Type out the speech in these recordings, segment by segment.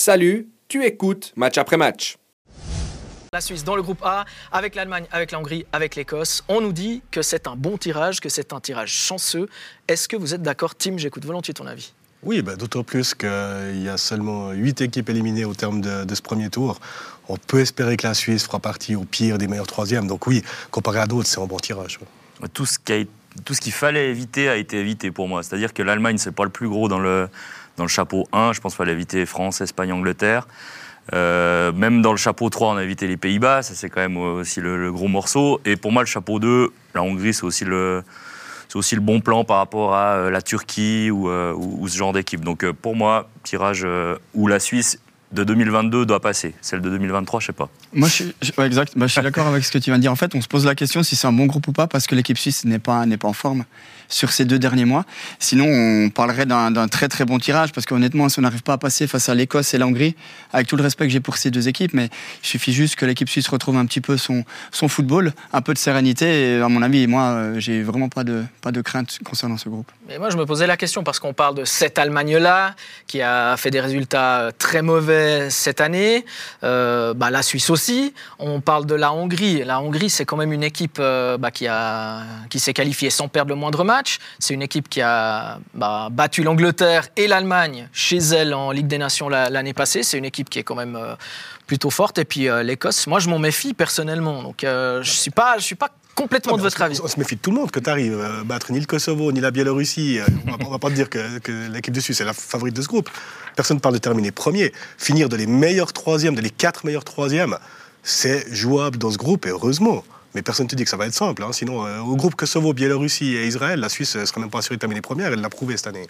Salut, tu écoutes match après match. La Suisse dans le groupe A, avec l'Allemagne, avec la Hongrie, avec l'Écosse. On nous dit que c'est un bon tirage, que c'est un tirage chanceux. Est-ce que vous êtes d'accord, Tim? J'écoute volontiers ton avis. Oui, bah, d'autant plus qu'il y a seulement 8 équipes éliminées au terme de, ce premier tour. On peut espérer que la Suisse fera partie au pire des meilleurs troisièmes. Donc oui, comparé à d'autres, c'est un bon tirage. Tout ce qui tout ce qu'il fallait éviter a été évité pour moi. C'est-à-dire que l'Allemagne, c'est pas le plus gros dans le, dans le chapeau 1. Je pense qu'il fallait éviter France, Espagne, Angleterre. Euh, même dans le chapeau 3, on a évité les Pays-Bas. Ça, c'est quand même aussi le, gros morceau. Et pour moi, le chapeau 2, la Hongrie, c'est aussi le, c'est aussi le bon plan par rapport à euh, la Turquie ou, euh, ou, ce genre d'équipe. Donc pour moi, tirage où la Suisse de 2022 doit passer. Celle de 2023, je sais pas. Moi, je, exact. Bah, je suis d'accord avec ce que tu viens de dire. En fait, on se pose la question si c'est un bon groupe ou pas parce que l'équipe suisse n'est pas, n'est pas en forme sur ces deux derniers mois. Sinon, on parlerait d'un très très bon tirage parce qu'honnêtement, si on n'arrive pas à passer face à l'Écosse et la Hongrie, avec tout le respect que j'ai pour ces deux équipes, mais il suffit juste que l'équipe suisse retrouve un petit peu son, son football, un peu de sérénité. Et à mon avis, moi, euh, j'ai vraiment pas de, pas de crainte concernant ce groupe. Mais moi, je me posais la question parce qu'on parle de cette Allemagne-là qui a fait des résultats très mauvais cette année, euh, bah, la Suisse aussi. On parle de la Hongrie. La Hongrie, c'est quand même une équipe euh, bah, qui, a, qui s'est qualifiée sans perdre le moindre match. C'est une équipe qui a bah, battu l'Angleterre et l'Allemagne chez elle en Ligue des Nations l'année passée. C'est une équipe qui est quand même euh, plutôt forte. Et puis l'Écosse, moi je m'en méfie personnellement. Donc je ne suis pas, je suis pas complètement de votre avis. On se méfie de tout le monde que tu arrives. battre ni le Kosovo, ni la Biélorussie. on ne va pas te dire que, l'équipe de Suisse est la favorite de ce groupe. Personne ne parle de terminer premier. Finir de les meilleurs troisièmes, de les quatre meilleurs troisièmes, c'est jouable dans ce groupe et heureusement. Mais personne ne te dit que ça va être simple. Hein. Sinon, euh, au groupe Kosovo, Biélorussie et Israël, la Suisse ne serait même pas assurée de terminer première. Elle l'a prouvé cette année.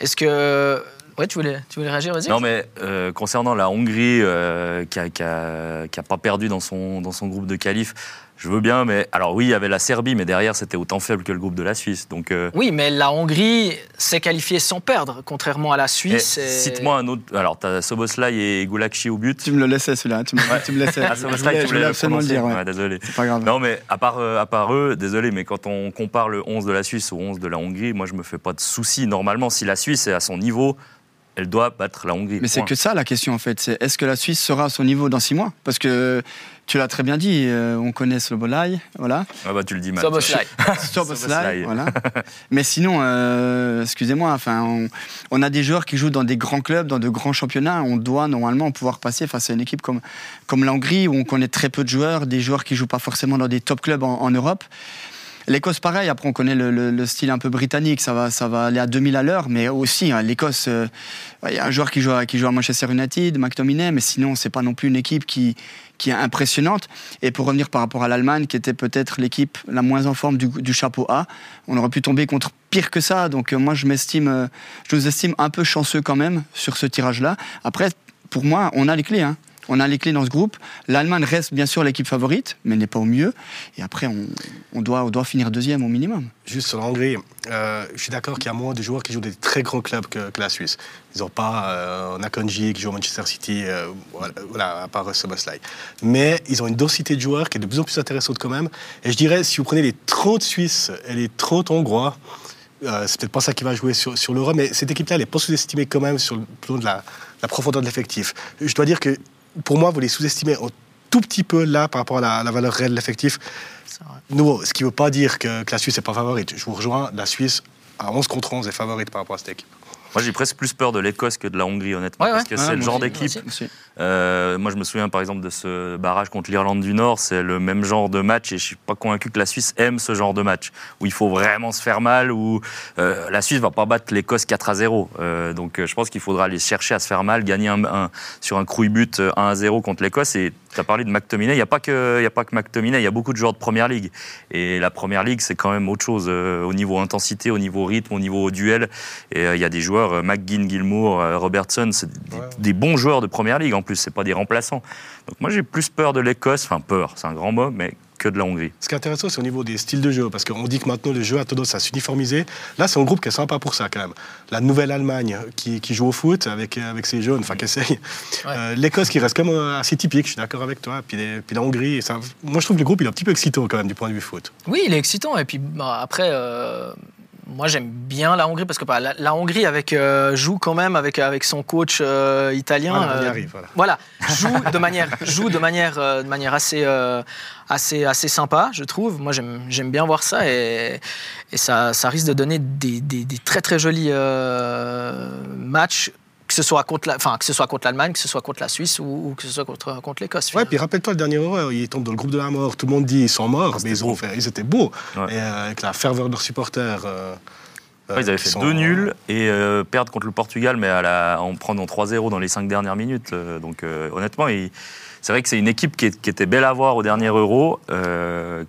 Est-ce que. Ouais, tu voulais, tu voulais réagir, vas-y. Non, mais euh, concernant la Hongrie, euh, qui n'a pas perdu dans son, dans son groupe de qualif, je veux bien, mais alors oui, il y avait la Serbie, mais derrière, c'était autant faible que le groupe de la Suisse. Donc, euh, Oui, mais la Hongrie s'est qualifiée sans perdre, contrairement à la Suisse. Cite-moi un autre. Alors, tu as Soboslai et Gulakchi au but. Tu me le laissais, celui-là. Tu, me, tu me laissais. Ah, Soboslai, tu voulais absolument le dire. Ouais. désolé. C'est pas grave. Non, mais à part, euh, à part eux, désolé, mais quand on compare le 11 de la Suisse au 11 de la Hongrie, moi, je me fais pas de soucis. Normalement, si la Suisse est à son niveau, elle doit battre la Hongrie. Mais c'est que ça la question en fait. C'est est-ce que la Suisse sera à son niveau dans six mois? Parce que tu l'as très bien dit, euh, on connaît Slobolai, voilà. Ah bah tu le dis mal. Soboslai. Soboslai, voilà. Mais sinon, euh, excusez-moi, enfin, on, on, a des joueurs qui jouent dans des grands clubs, dans de grands championnats. On doit normalement pouvoir passer face à une équipe comme, comme la Hongrie, où on connaît très peu de joueurs, des joueurs qui jouent pas forcément dans des top clubs en Europe. L'Écosse, pareil. Après, on connaît le, style un peu britannique. Ça va, ça va aller à 2000 à l'heure. Mais aussi, hein, l'Écosse, euh, il y a un joueur qui joue, à, qui joue à Manchester United, McTominay. Mais sinon, c'est pas non plus une équipe qui, est impressionnante. Et pour revenir par rapport à l'Allemagne, qui était peut-être l'équipe la moins en forme du, chapeau A, on aurait pu tomber contre pire que ça. Donc, euh, moi, je m'estime, euh, je nous estime un peu chanceux quand même sur ce tirage-là. Après, pour moi, on a les clés. Hein. On a les clés dans ce groupe. L'Allemagne reste bien sûr l'équipe favorite, mais n'est pas au mieux. Et après, on, doit, on doit finir deuxième au minimum. Juste sur l'Hongrie, euh, je suis d'accord qu'il y a moins de joueurs qui jouent des très grands clubs que, la Suisse. Ils n'ont pas euh, Nakonji qui joue au Manchester City, euh, voilà, à part Soboslai. Mais ils ont une densité de joueurs qui est de plus en plus intéressante quand même. Et je dirais, si vous prenez les 30 Suisses et les 30 Hongrois, euh, c'est peut-être pas ça qui va jouer sur, sur l'Euro, mais cette équipe-là, elle est pas sous-estimée quand même sur le plan de la, la profondeur de l'effectif. Je dois dire que pour moi, vous les sous-estimez un tout petit peu là par rapport à la, valeur réelle de l'effectif. Nous, ce qui ne veut pas dire que, que la Suisse n'est pas favorite. Je vous rejoins, la Suisse, à 11 contre 11, est favorite par rapport à cette équipe. Moi, j'ai presque plus peur de l'Écosse que de la Hongrie, honnêtement. parce que c'est le genre d'équipe. Euh, moi, je me souviens par exemple de ce barrage contre l'Irlande du Nord. C'est le même genre de match et je suis pas convaincu que la Suisse aime ce genre de match où il faut vraiment se faire mal. Où euh, la Suisse va pas battre l'Écosse 4 à 0. Euh, donc, je pense qu'il faudra aller chercher à se faire mal, gagner un, sur un crouille but 1 à 0 contre l'Écosse. Et tu as parlé de McTominay. Il n'y a pas que, il y a pas que McTominay. Il y a beaucoup de joueurs de première ligue. Et la première ligue, c'est quand même autre chose au niveau intensité, au niveau rythme, au niveau duel. Et il y a des joueurs, McGinn, Gilmour, Robertson, c'est des, bons joueurs de première ligue en plus. C'est pas des remplaçants. Donc moi j'ai plus peur de l'Écosse, enfin peur, c'est un grand mot, mais que de la Hongrie. Ce qui est intéressant, c'est au niveau des styles de jeu, parce qu'on dit que maintenant le jeu a tendance à s'uniformiser. Là, c'est un groupe qui est sympa pour ça quand même. La nouvelle Allemagne qui, joue au foot avec, avec ses jeunes, enfin qui essaye. Euh, L'Écosse qui reste quand même assez typique, je suis d'accord avec toi. Puis, puis la Hongrie, ça, moi je trouve que le groupe il est un petit peu excitant quand même du point de vue foot. Oui, il est excitant. Et puis bah, après. Euh, moi j'aime bien la Hongrie parce que bah, la, Hongrie avec, euh, joue quand même avec, avec son coach euh, italien. Voilà, arrive, voilà. joue de manière, joue de manière, de manière assez, assez, assez sympa, je trouve. Moi j'aime bien voir ça et, et ça, ça, risque de donner des, des, des très très jolis matchs que ce soit contre enfin que ce soit contre l'Allemagne, que ce soit contre la Suisse ou, que ce soit contre, contre l'Écosse. Ouais, puis rappelle-toi le dernier horreur, ils tombent dans le groupe de la mort. Tout le monde dit ils sont morts, ah, mais ils ont fait, ils étaient beaux. Et euh, avec la ferveur de leurs supporters. Euh, ils avaient fait deux nuls et euh, perdre contre le Portugal, mais à la, en prenant 3-0 dans les cinq dernières minutes. donc honnêtement, c'est vrai que c'est une équipe qui, était belle à voir au dernier Euro,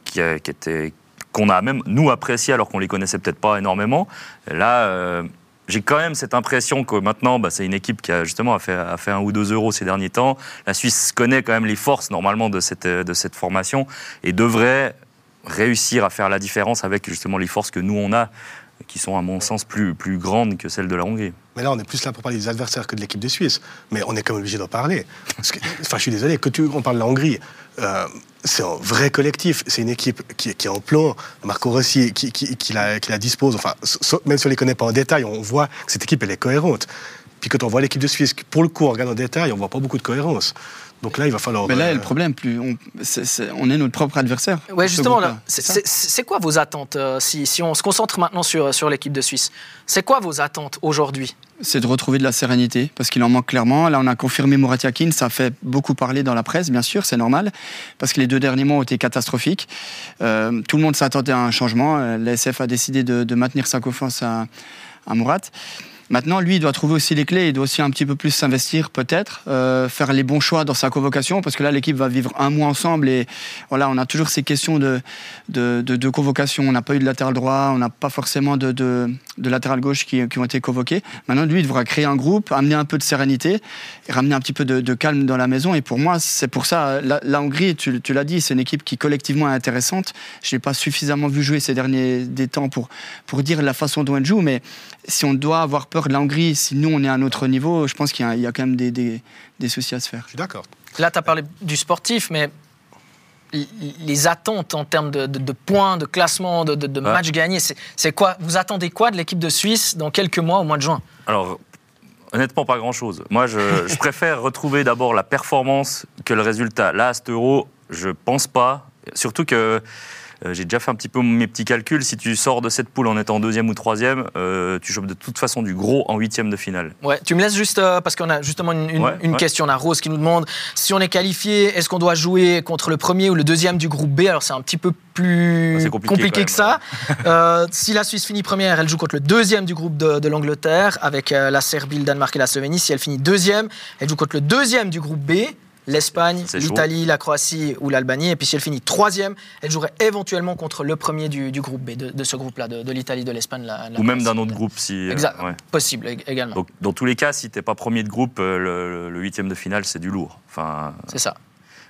qui, qui était qu'on a même nous apprécié alors qu'on les connaissait peut-être pas énormément. Là j'ai quand même cette impression que maintenant, bah, c'est une équipe qui a justement a fait, a fait, un ou deux euros ces derniers temps. La Suisse connaît quand même les forces normalement de cette, de cette formation et devrait réussir à faire la différence avec justement les forces que nous on a, qui sont à mon sens plus, plus grandes que celles de la Hongrie. Mais là, on est plus là pour parler des adversaires que de l'équipe de Suisse. Mais on est quand même obligé d'en parler. enfin, je suis désolé, que tu, on parle de la Hongrie. Euh, c'est un vrai collectif. C'est une équipe qui, est en plan. Marco Rossi, qui, la, dispose. Enfin, même si on ne les connaît pas en détail, on voit que cette équipe, est cohérente. Puis quand on voit l'équipe de Suisse, pour le coup, on regarde en détail, on voit pas beaucoup de cohérence. Donc là, il va falloir. Mais là, le euh, problème, plus on, est, notre propre adversaire. Oui, justement, c'est quoi vos attentes euh, si, si, on se concentre maintenant sur, sur l'équipe de Suisse, c'est quoi vos attentes aujourd'hui? C'est de retrouver de la sérénité, parce qu'il en manque clairement. Là, on a confirmé Muratiakin, ça fait beaucoup parler dans la presse, bien sûr, c'est normal, parce que les deux derniers mois ont été catastrophiques. Euh, tout le monde s'attendait à un changement. L'ASF a décidé de, de maintenir sa confiance à, à Murat. Maintenant, lui, il doit trouver aussi les clés, il doit aussi un petit peu plus s'investir, peut-être, euh, faire les bons choix dans sa convocation, parce que là, l'équipe va vivre un mois ensemble et voilà, on a toujours ces questions de, de, convocation. On n'a pas eu de latéral droit, on n'a pas forcément de, de, latéral gauche qui, qui, ont été convoqués. Maintenant, lui, il devra créer un groupe, amener un peu de sérénité, ramener un petit peu de, calme dans la maison. Et pour moi, c'est pour ça, la, Hongrie, tu, tu l'as dit, c'est une équipe qui collectivement est intéressante. Je n'ai pas suffisamment vu jouer ces derniers des temps pour, pour dire la façon dont elle joue, mais si on doit avoir peur de la Hongrie, si nous on est à un autre niveau, je pense qu'il y, a quand même des, des, soucis à se faire. Je suis d'accord. Là, tu as parlé du sportif, mais les attentes en termes de, points, de classement, de, matchs gagnés, c'est quoi? Vous attendez quoi de l'équipe de Suisse dans quelques mois au mois de juin? Alors, honnêtement, pas grand-chose. Moi, je, je préfère retrouver d'abord la performance que le résultat. Là, à cet euro, je pense pas. Surtout que euh, j'ai déjà fait un petit peu mes petits calculs. Si tu sors de cette poule en étant deuxième ou troisième, euh, tu chopes de toute façon du gros en huitième de finale. Ouais, tu me laisses juste euh, parce qu'on a justement une, question. On a Rose qui nous demande si on est qualifié, est-ce qu'on doit jouer contre le premier ou le deuxième du groupe B? Alors c'est un petit peu plus compliqué, que ça. si la Suisse finit première, elle joue contre le deuxième du groupe de, de l'Angleterre avec la Serbie, le Danemark et la Slovénie. Si elle finit deuxième, elle joue contre le deuxième du groupe B l'Espagne, l'Italie, la Croatie ou l'Albanie. Et puis si elle finit troisième, elle jouerait éventuellement contre le premier du, groupe B, de, ce groupe-là, de, l'Italie, de l'Espagne. La, ou même d'un autre groupe. si euh, Possible également. Donc, dans tous les cas, si tu n'es pas premier de groupe, euh, le huitième de finale, c'est du lourd. Enfin, c'est ça.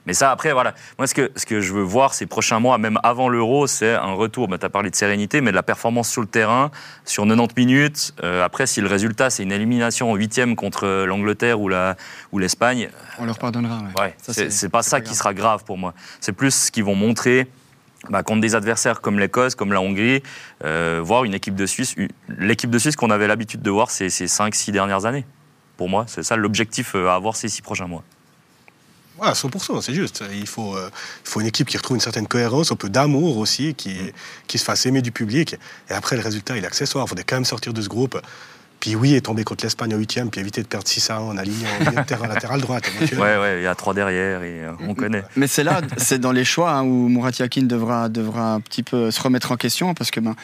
Mais ça, après, voilà. Moi, ce que, ce que je veux voir ces prochains mois, même avant l'Euro, c'est un retour. Bah, tu as parlé de sérénité, mais de la performance sur le terrain, sur 90 minutes. Euh, après, si le résultat, c'est une élimination en huitième contre l'Angleterre ou l'Espagne. Ou On leur pardonnera. Ouais. c'est pas ça qui sera grave pour moi. C'est plus ce qu'ils vont montrer. Bah, contre des adversaires comme l'Écosse, comme la Hongrie, euh, voir une équipe de Suisse, l'équipe de Suisse qu'on avait l'habitude de voir ces, ces 5-6 dernières années. Pour moi, c'est ça l'objectif euh, à avoir ces six prochains mois. Ouais, 100%, c'est juste. Il faut, euh, il faut une équipe qui retrouve une certaine cohérence, un peu d'amour aussi, qui, qui se fasse aimer du public. Et après, le résultat, il est accessoire. Il faudrait quand même sortir de ce groupe. Puis oui, et tomber contre l'Espagne en huitième, puis éviter de perdre 6 à 1 en alignant en terrain latéral droite. Ouais, ouais, il y a trois derrière et euh, on connaît. Mais c'est là, c'est dans les choix hein, où Murat Yakin devra, devra un petit peu se remettre en question parce que ben,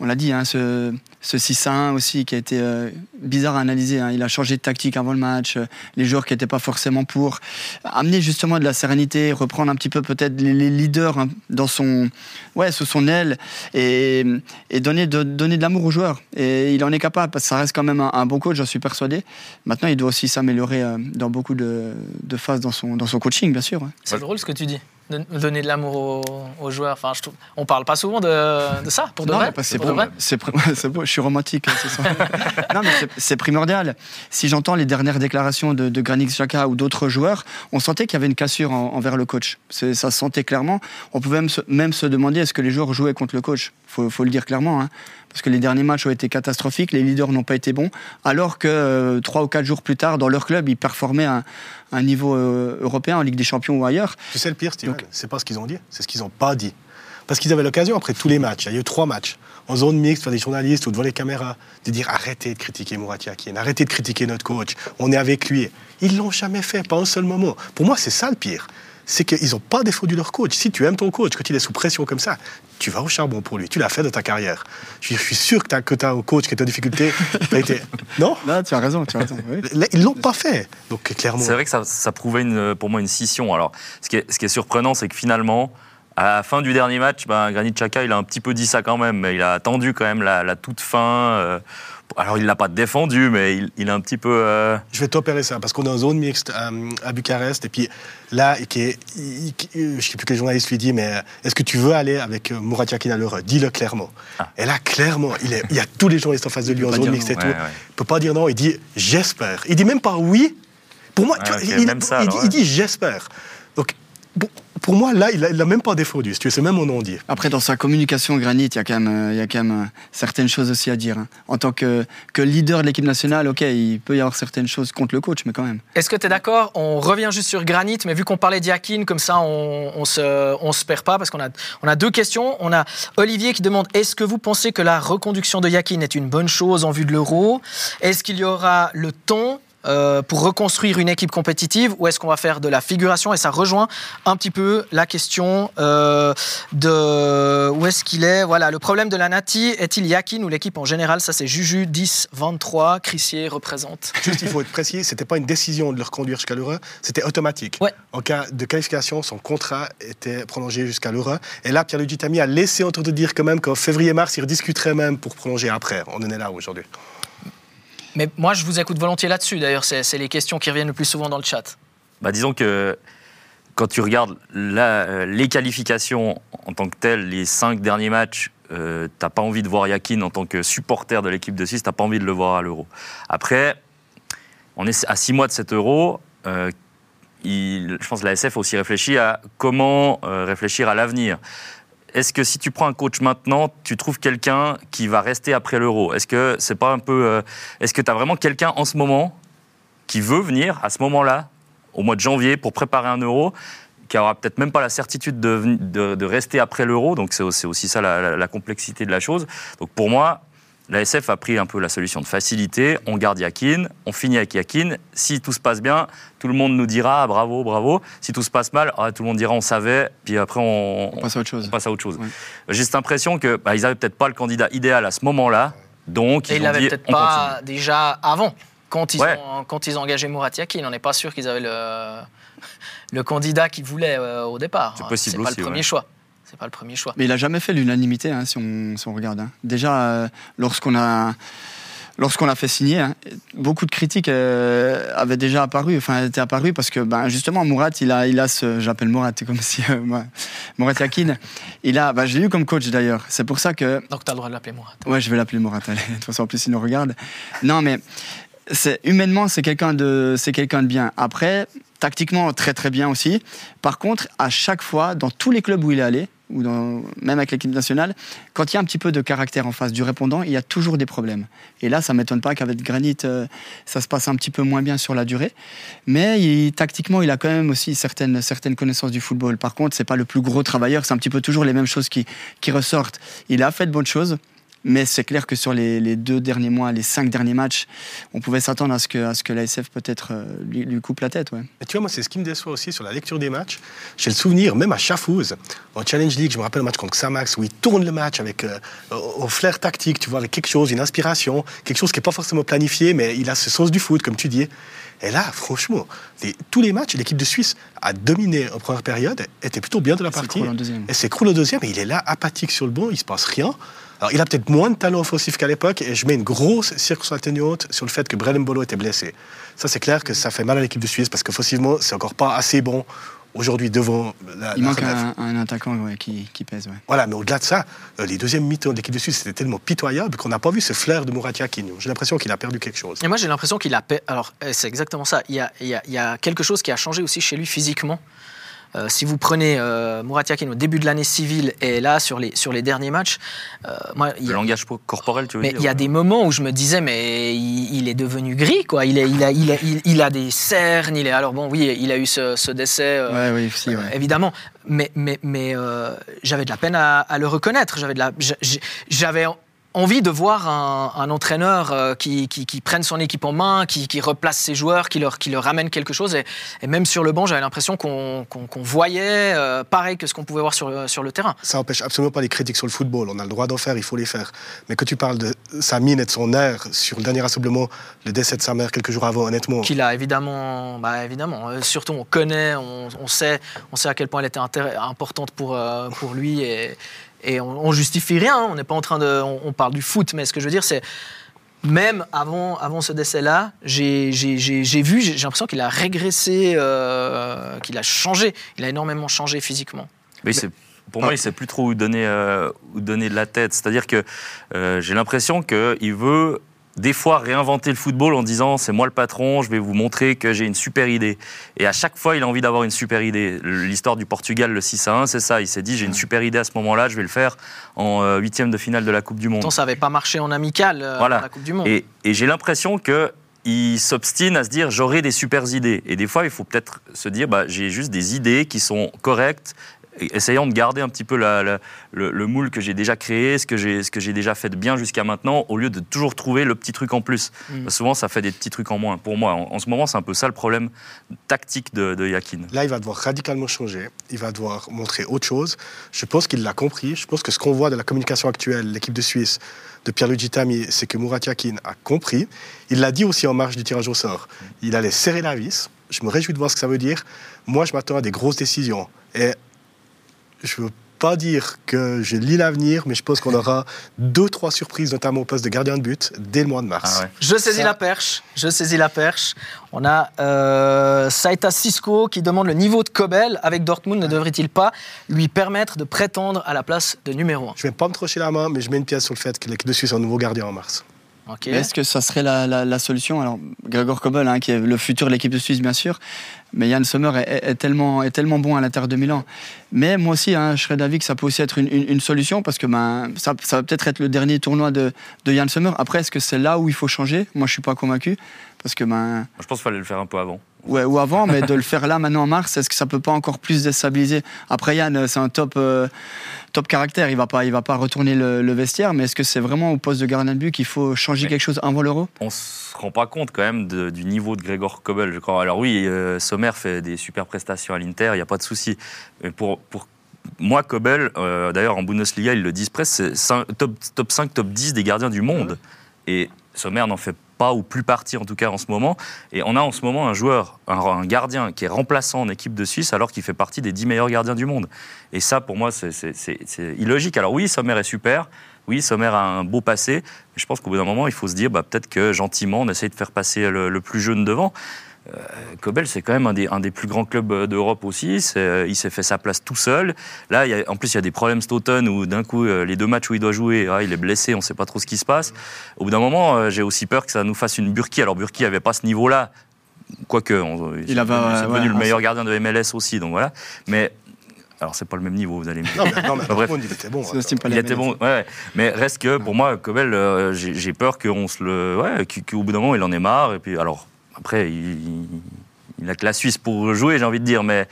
on l'a dit, hein, ce, ce 6 1 aussi qui a été euh, bizarre à analyser. Hein. Il a changé de tactique avant le match, euh, les joueurs qui n'étaient pas forcément pour. Amener justement de la sérénité, reprendre un petit peu peut-être les, leaders hein, dans son, ouais, sous son aile et, donner, de, donner de l'amour aux joueurs. Et il en est capable parce que ça reste quand même un, bon coach, j'en suis persuadé. Maintenant, il doit aussi s'améliorer euh, dans beaucoup de, phases dans son, dans son coaching, bien sûr. C'est drôle ce que tu dis donner de l'amour aux, joueurs. Enfin, je trouve, on parle pas souvent de, ça, pour de vrai. C'est je suis romantique ce non, mais c'est primordial. Si j'entends les dernières déclarations de, de Granit Xhaka ou d'autres joueurs, on sentait qu'il y avait une cassure envers le coach. Ça se sentait clairement. On pouvait même se, même se demander est-ce que les joueurs jouaient contre le coach. Il faut, le dire clairement. Hein. Parce que les derniers matchs ont été catastrophiques, les leaders n'ont pas été bons, alors que euh, trois ou quatre jours plus tard, dans leur club, ils performaient à un niveau euh, européen, en Ligue des Champions ou ailleurs. Tu sais le pire, Steven, c'est pas ce qu'ils ont dit, c'est ce qu'ils n'ont pas dit. Parce qu'ils avaient l'occasion, après tous les matchs, il y a eu trois matchs, en zone mixte, devant des journalistes ou devant les caméras, de dire arrêtez de critiquer Mourad Yakin, arrêtez de critiquer notre coach, on est avec lui. Ils l'ont jamais fait, pas un seul moment. Pour moi, c'est ça le pire. C'est qu'ils n'ont pas défendu leur coach. Si tu aimes ton coach, quand il est sous pression comme ça, tu vas au charbon pour lui. Tu l'as fait de ta carrière. Je suis sûr que tu as, un coach qui est en difficulté. été... Non? Non, tu as raison. Tu as raison Ils ne l'ont pas fait. Donc, clairement. C'est vrai que ça, ça prouvait une, pour moi une scission. Alors, ce qui est, ce qui est surprenant, c'est que finalement, à la fin du dernier match, ben, Granit Xhaka, il a un petit peu dit ça quand même, mais il a attendu quand même la, toute fin. Euh, alors, il ne l'a pas défendu, mais il, a un petit peu. Euh, je vais t'opérer ça, parce qu'on est en zone mixte euh, à, Bucarest. Et puis là, qui est, je ne sais plus quel journaliste lui dit, mais est-ce que tu veux aller avec Murat Yakin à l'heure Dis-le clairement. Ah. Et là, clairement, il, est, il y a tous les journalistes en face de lui en zone mixte et tout. Il ne peut pas dire non, il dit j'espère. Il dit même pas oui. Pour moi, il, dit j'espère. Donc, pour moi, là, il n'a même pas défendu. C'est même mon nom dit. Après, dans sa communication Granit, il y a quand même, euh, il y a quand même euh, certaines choses aussi à dire. Hein. En tant que, que leader de l'équipe nationale, ok, il peut y avoir certaines choses contre le coach, mais quand même. Est-ce que tu es d'accord? On revient juste sur Granit, mais vu qu'on parlait d'Yakin, comme ça, on, on, se, on se perd pas, parce qu'on a, on a deux questions. On a Olivier qui demande est-ce que vous pensez que la reconduction de Yakin est une bonne chose en vue de l'euro? Est-ce qu'il y aura le temps euh, pour reconstruire une équipe compétitive ou est-ce qu'on va faire de la figuration? Et ça rejoint un petit peu la question euh, de où est-ce qu'il est? Voilà, le problème de la Nati est-il Yakin ou l'équipe en général? Ça, c'est Juju 10, 23. Crissier représente. Juste, il faut être précis c'était pas une décision de le reconduire jusqu'à l'Euro, c'était automatique. En cas de qualification, son contrat était prolongé jusqu'à l'Euro. Et là, Pierre-Luigi Tami a laissé entendre dire quand même qu'en février-mars, il rediscuterait même pour prolonger après. On en est là aujourd'hui. Mais moi, je vous écoute volontiers là-dessus. D'ailleurs, c'est les questions qui reviennent le plus souvent dans le chat. Bah, disons que quand tu regardes euh, les qualifications en tant que telles, les cinq derniers matchs, euh, t'as pas envie de voir Yakin en tant que supporter de l'équipe de Suisse, t'as pas envie de le voir à l'Euro. Après, on est à six mois de cet Euro. Euh, je pense que la SF aussi réfléchi à comment euh, réfléchir à l'avenir est-ce que si tu prends un coach maintenant, tu trouves quelqu'un qui va rester après l'euro? Est-ce que c'est pas un peu. Euh, est-ce que tu as vraiment quelqu'un en ce moment qui veut venir à ce moment-là, au mois de janvier, pour préparer un euro qui aura peut-être même pas la certitude de, rester après l'euro, donc c'est aussi ça la, complexité de la chose. Donc pour moi, la SF a pris un peu la solution de facilité. On garde Yakin, on finit avec Yakin. Si tout se passe bien, tout le monde nous dira ah, bravo, bravo. Si tout se passe mal, ah, tout le monde dira on savait. Puis après, on, passe à autre chose. passe à autre chose. J'ai cette impression que bah, ils avaient peut-être pas le candidat idéal à ce moment-là. Donc, ils l'avaient peut-être pas déjà avant. Quand ils, ont, quand ils ont engagé Murat Yakin, on n'est pas sûr qu'ils avaient le, le candidat qu'ils voulaient euh, au départ. C'est possible pas le premier choix c'est pas le premier choix. Mais il a jamais fait l'unanimité, hein, si, on, si, on, regarde. Hein. Déjà, euh, lorsqu'on a lorsqu'on l'a fait signer, hein, beaucoup de critiques euh, avaient déjà apparu, enfin étaient apparues parce que ben, justement Mourat, il a, il a ce, j'appelle Mourat, comme si euh, Mourat Yakin, il a, ben, je l'ai eu comme coach d'ailleurs. C'est pour ça que. Donc tu as le droit de l'appeler Mourat. Ouais, je vais l'appeler Mourat. Allez. De toute façon, en plus il nous regarde. Non, mais c'est humainement, c'est quelqu'un de, c'est quelqu'un de bien. Après, tactiquement, très très bien aussi. Par contre, à chaque fois, dans tous les clubs où il est allé, ou même avec l'équipe nationale, quand il y a un petit peu de caractère en face du répondant, il y a toujours des problèmes. Et là, ça ne m'étonne pas qu'avec Granit, euh, ça se passe un petit peu moins bien sur la durée. Mais tactiquement, il a quand même aussi certaines, certaines connaissances du football. Par contre, c'est pas le plus gros travailleur, c'est un petit peu toujours les mêmes choses qui, qui ressortent. Il a fait de bonnes choses. Mais c'est clair que sur les, deux derniers mois, les cinq derniers matchs, on pouvait s'attendre à ce que, à ce que l'ASF peut-être euh, lui, coupe la tête. Ouais. tu vois, moi, c'est ce qui me déçoit aussi sur la lecture des matchs. J'ai le souvenir, même à Chafouz, en Challenge League, je me rappelle le match contre Xamax, où il tourne le match avec euh, au flair tactique, tu vois, avec quelque chose, une inspiration, quelque chose qui n'est pas forcément planifié, mais il a ce sens du foot, comme tu dis. Et là, franchement, tous les matchs, l'équipe de Suisse a dominé en première période, était plutôt bien de la partie. Et c'est Krul au deuxième, et il est là, apathique sur le banc, il se passe rien. Alors, il a peut-être moins de talent offensif qu'à l'époque, et je mets une grosse circonstance atténuante sur le fait que Brennan Bolo était blessé. Ça, c'est clair que ça fait mal à l'équipe de Suisse, parce qu'offensivement, c'est encore pas assez bon aujourd'hui devant la. Il manque un, attaquant qui, pèse. Voilà, mais au-delà de ça, euh, les deuxièmes mi-temps de l'équipe de Suisse, c'était tellement pitoyable qu'on n'a pas vu ce flair de Murat Yakin. J'ai l'impression qu'il a perdu quelque chose. Et moi, j'ai l'impression qu'il a. Alors, eh, c'est exactement ça. Il y, a, il y a quelque chose qui a changé aussi chez lui physiquement. Euh, si vous prenez euh, Murat Yakin au début de l'année civile et là sur les, sur les derniers matchs, euh, moi, le langage corporel, tu veux mais Il y a des moments où je me disais mais il, est devenu gris quoi. Il, est, il, a, il, a, il, a des cernes. Il est alors bon oui il a eu ce, ce décès oui, évidemment mais mais mais j'avais de la peine à, à le reconnaître. J'avais de la j'avais envie de voir un, entraîneur euh, qui, qui, prenne son équipe en main, qui, replace ses joueurs, qui leur, qui leur ramène quelque chose. Et, même sur le banc, j'avais l'impression qu'on voyait euh, pareil que ce qu'on pouvait voir sur, sur le terrain. Ça n'empêche absolument pas les critiques sur le football. On a le droit d'en faire, il faut les faire. Mais que tu parles de sa mine et de son air sur le dernier rassemblement, le décès de sa mère quelques jours avant, honnêtement. Qu'il a évidemment, bah évidemment. Euh, surtout, on connaît, on, on, sait, on sait à quel point elle était importante pour, pour lui. Et, et on, justifie rien, hein. on n'est pas en train de. On, parle du foot, mais ce que je veux dire, c'est. Même avant, avant ce décès-là, j'ai vu, j'ai l'impression qu'il a régressé, euh, qu'il a changé. Il a énormément changé physiquement. Mais, pour moi, il ne sait plus trop où donner, euh, où donner de la tête. C'est-à-dire que euh, j'ai l'impression qu'il veut des fois réinventer le football en disant c'est moi le patron, je vais vous montrer que j'ai une super idée. Et à chaque fois, il a envie d'avoir une super idée. L'histoire du Portugal, le 6 à 1, c'est ça. Il s'est dit j'ai une super idée à ce moment-là, je vais le faire en euh, huitième de finale de la Coupe du Monde. Pourtant, ça n'avait pas marché en amical euh, voilà. la Coupe du Monde. Et, et j'ai l'impression que il s'obstine à se dire j'aurai des super idées. Et des fois, il faut peut-être se dire bah, j'ai juste des idées qui sont correctes essayant de garder un petit peu le, moule que j'ai déjà créé, ce que j'ai déjà fait de bien jusqu'à maintenant, au lieu de toujours trouver le petit truc en plus. Mm. Souvent, ça fait des petits trucs en moins. Pour moi, en, ce moment, c'est un peu ça le problème tactique de, de, Yakin. Là, il va devoir radicalement changer. Il va devoir montrer autre chose. Je pense qu'il l'a compris. Je pense que ce qu'on voit de la communication actuelle, l'équipe de Suisse, de Pierre-Luigi Tami, c'est que Murat Yakin a compris. Il l'a dit aussi en marge du tirage au sort. Il allait serrer la vis. Je me réjouis de voir ce que ça veut dire. Moi, je m'attends à des grosses décisions. Et je veux pas dire que je lis l'avenir, mais je pense qu'on aura deux, trois surprises, notamment au poste de gardien de but, dès le mois de mars. Ah je saisis la perche. Je saisis la perche. On a euh, Saïta Cisco qui demande le niveau de Kobel avec Dortmund. Ne devrait-il pas lui permettre de prétendre à la place de numéro 1 Je vais pas me trocher la main, mais je mets une pièce sur le fait que l'équipe de Suisse un nouveau gardien en mars. Est-ce que ça serait la, solution? Alors, Gregor Kobel, hein, qui est le futur de l'équipe de Suisse, bien sûr, mais Yann Sommer est, tellement, est tellement bon à l'intérieur de Milan. Mais moi aussi, hein, je serais d'avis que ça peut aussi être une, solution, parce que ben, ça, va peut-être être le dernier tournoi de, de Yann Sommer. Après, est-ce que c'est là où il faut changer? Moi, je ne suis pas convaincu. Parce que ben... Je pense qu'il fallait le faire un peu avant. Ouais, ou avant, mais de le faire là, maintenant en mars, est-ce que ça peut pas encore plus déstabiliser? Après, Yann, c'est un top, euh, top caractère. Il va pas, il va pas retourner le, vestiaire, mais est-ce que c'est vraiment au poste de gardien de but qu'il faut changer quelque chose avant l'Euro? On se rend pas compte quand même du niveau de Grégor Kobel, je crois. Alors oui, euh, Sommer fait des super prestations à l'Inter, il n'y a pas de souci. Mais pour, pour moi, Kobel, euh, d'ailleurs en Bundesliga, ils le disent presque, c'est top, top 5, top 10 des gardiens du monde. Et Sommer n'en fait pas ou plus partie en tout cas en ce moment. Et on a en ce moment un joueur, un, gardien qui est remplaçant en équipe de Suisse alors qu'il fait partie des 10 meilleurs gardiens du monde. Et ça, pour moi, c'est illogique. Alors oui, Sommer est super. Oui, Sommer a un beau passé. Mais je pense qu'au bout d'un moment, il faut se dire bah, peut-être que gentiment, on essaye de faire passer le plus jeune devant. Euh, Kobel, c'est quand même un des, un des, plus grands clubs euh, d'Europe aussi. Euh, il s'est fait sa place tout seul. Là, il y a, en plus, il y a des problèmes cet automne où d'un coup, les deux matchs où il doit jouer, ah, il est blessé, on ne sait pas trop ce qui se passe. Au bout d'un moment, j'ai aussi peur que ça nous fasse une Burki. Alors, Burki n'avait pas ce niveau-là, quoique, il est devenu le meilleur gardien de MLS aussi, donc voilà. Mais alors, c'est pas le même niveau, vous allez me dire. Non, mais, bref. il était bon. il était bon, ouais. Mais reste que, pour moi, Kobel, j'ai peur qu'on se le. Ouais, qu'au bout d'un moment, il en ait marre. Et puis, alors, après, il, n'a que la Suisse pour jouer, j'ai envie de dire, mais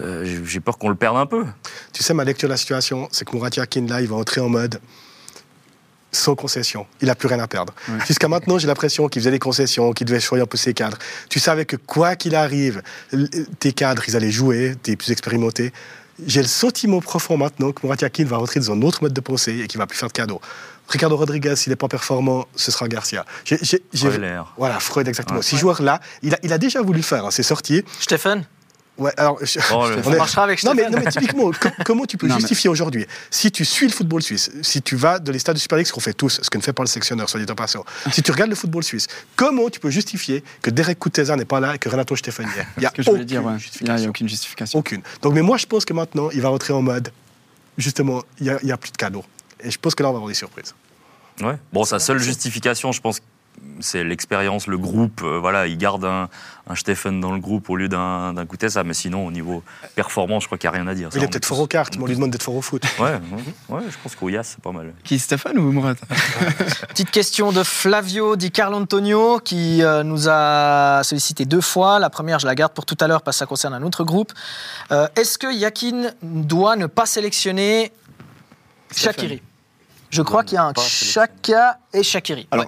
euh, j'ai peur qu'on le perde un peu. Tu sais, ma lecture de la situation, c'est que Murat Yakin, là, il va entrer en mode sans concession. Il n'a plus rien à perdre. Jusqu'à maintenant, j'ai l'impression qu'il faisait des concessions, qu'il devait choisir un peu ses cadres. Tu savais que quoi qu'il arrive, tes cadres, ils allaient jouer, tes plus expérimentés. J'ai le sentiment profond maintenant que Murat Yakin va rentrer dans un autre mode de pensée et qu'il va plus faire de cadeaux. Ricardo Rodriguez, s'il n'est pas performant, ce sera Garcia. Freud Voilà, Freud, exactement. Ces joueurs-là, il a, il a déjà voulu faire, hein, c'est sorti. Stéphane? Ouais, alors, on, marchera avec non mais, non, mais typiquement, comment tu peux justifier aujourd'hui? Si tu suis le football suisse, si tu vas de les stades de Super League, ce qu'on fait tous, ce que ne fait pas le sectionneur, soit dit en passant, si tu regardes le football suisse, comment tu peux justifier que Derek Couteza n'est pas là et que Renato Stefani est Il n'y a, aucune, dire, Il a aucune justification. Aucune. Donc, mais moi, je pense que maintenant, il va rentrer en mode, justement, il n'y a, a, plus de cadeaux. Et je pense que là, on va avoir des surprises. Ouais. Bon, sa seule justification, je pense c'est l'expérience, le groupe. Euh, voilà, il garde un, un Stephen dans le groupe au lieu d'un ça Mais sinon, au niveau performance, je crois qu'il n'y a rien à dire. il est peut-être fort aux cartes, mais on lui demande d'être fort au foot. Ouais, ouais, je pense qu'au Yas, c'est pas mal. Qui, Stéphane ou Mourad Petite question de Flavio Di Carlo Antonio qui euh, nous a sollicité deux fois. La première, je la garde pour tout à l'heure parce que ça concerne un autre groupe. Euh, est-ce que Yakin doit ne pas sélectionner Shakiri? Je crois qu'il y a un Chaka et Shakiri. Alors,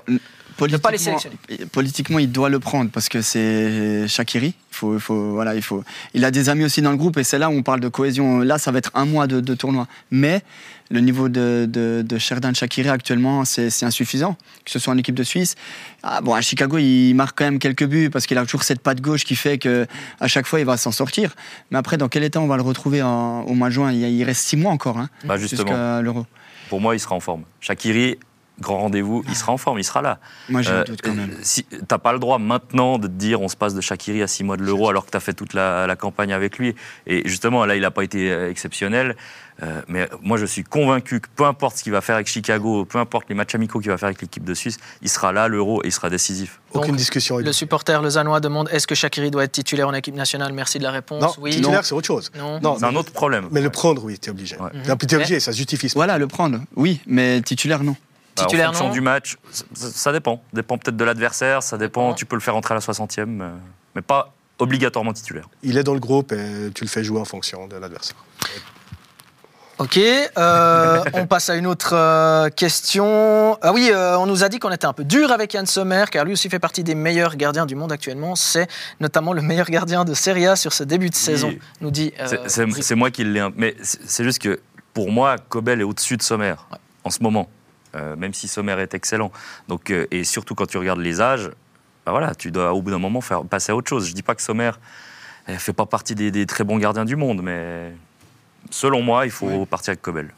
politiquement, pas les sélectionner. Politiquement, il doit le prendre parce que c'est Shakiri. Il faut, il faut, voilà, il faut. Il a des amis aussi dans le groupe et c'est là où on parle de cohésion. Là, ça va être un mois de, tournoi. Mais le niveau de, de, de Sherdan Shakiri actuellement, c'est insuffisant. Que ce soit en équipe de Suisse. Ah, bon, à Chicago, il marque quand même quelques buts parce qu'il a toujours cette patte gauche qui fait que à chaque fois, il va s'en sortir. Mais après, dans quel état on va le retrouver au mois de juin? Il, reste six mois encore hein, bah jusqu'à l'Euro. Pour moi, il sera en forme. Shakiri, grand rendez-vous, il sera en forme, il sera là. Moi, j'ai un euh, doute quand même. Si, t'as pas le droit maintenant de te dire on se passe de Shakiri à 6 mois de l'euro alors que tu as fait toute la, campagne avec lui. Et justement, là, il n'a pas été euh, exceptionnel. Euh, mais moi, je suis convaincu que peu importe ce qu'il va faire avec Chicago, peu importe les matchs amicaux qu'il va faire avec l'équipe de Suisse, il sera là, l'euro, et il sera décisif. Aucune discussion. Le supporter lausannois demande est-ce que Shakiri doit être titulaire en équipe nationale? Merci de la réponse. Non, oui. titulaire, c'est autre chose. Non, c'est un autre problème. Mais le prendre, oui, tu es obligé. Ouais. es obligé, ça se justifie. Voilà, le prendre, oui, mais titulaire, non. Bah, en fonction du match, ça, dépend. Ça dépend peut-être de l'adversaire, ça dépend, tu peux le faire entrer à la 60e, euh, mais pas obligatoirement titulaire. Il est dans le groupe et tu le fais jouer en fonction de l'adversaire. Ok, euh, on passe à une autre euh, question. Ah oui, on nous a dit qu'on était un peu dur avec Yann Sommer, car lui aussi fait partie des meilleurs gardiens du monde actuellement. C'est notamment le meilleur gardien de Serie A sur ce début de saison, nous dit. c'est moi qui l'ai. Mais c'est juste que pour moi, Kobel est au-dessus de Sommer en ce moment. Euh, même si Sommer est excellent. Donc, euh, et surtout quand tu regardes les âges, bah voilà, tu dois au bout d'un moment faire passer à autre chose. Je dis pas que Sommer ne fait pas partie des, très bons gardiens du monde, mais selon moi, il faut partir avec Kobel.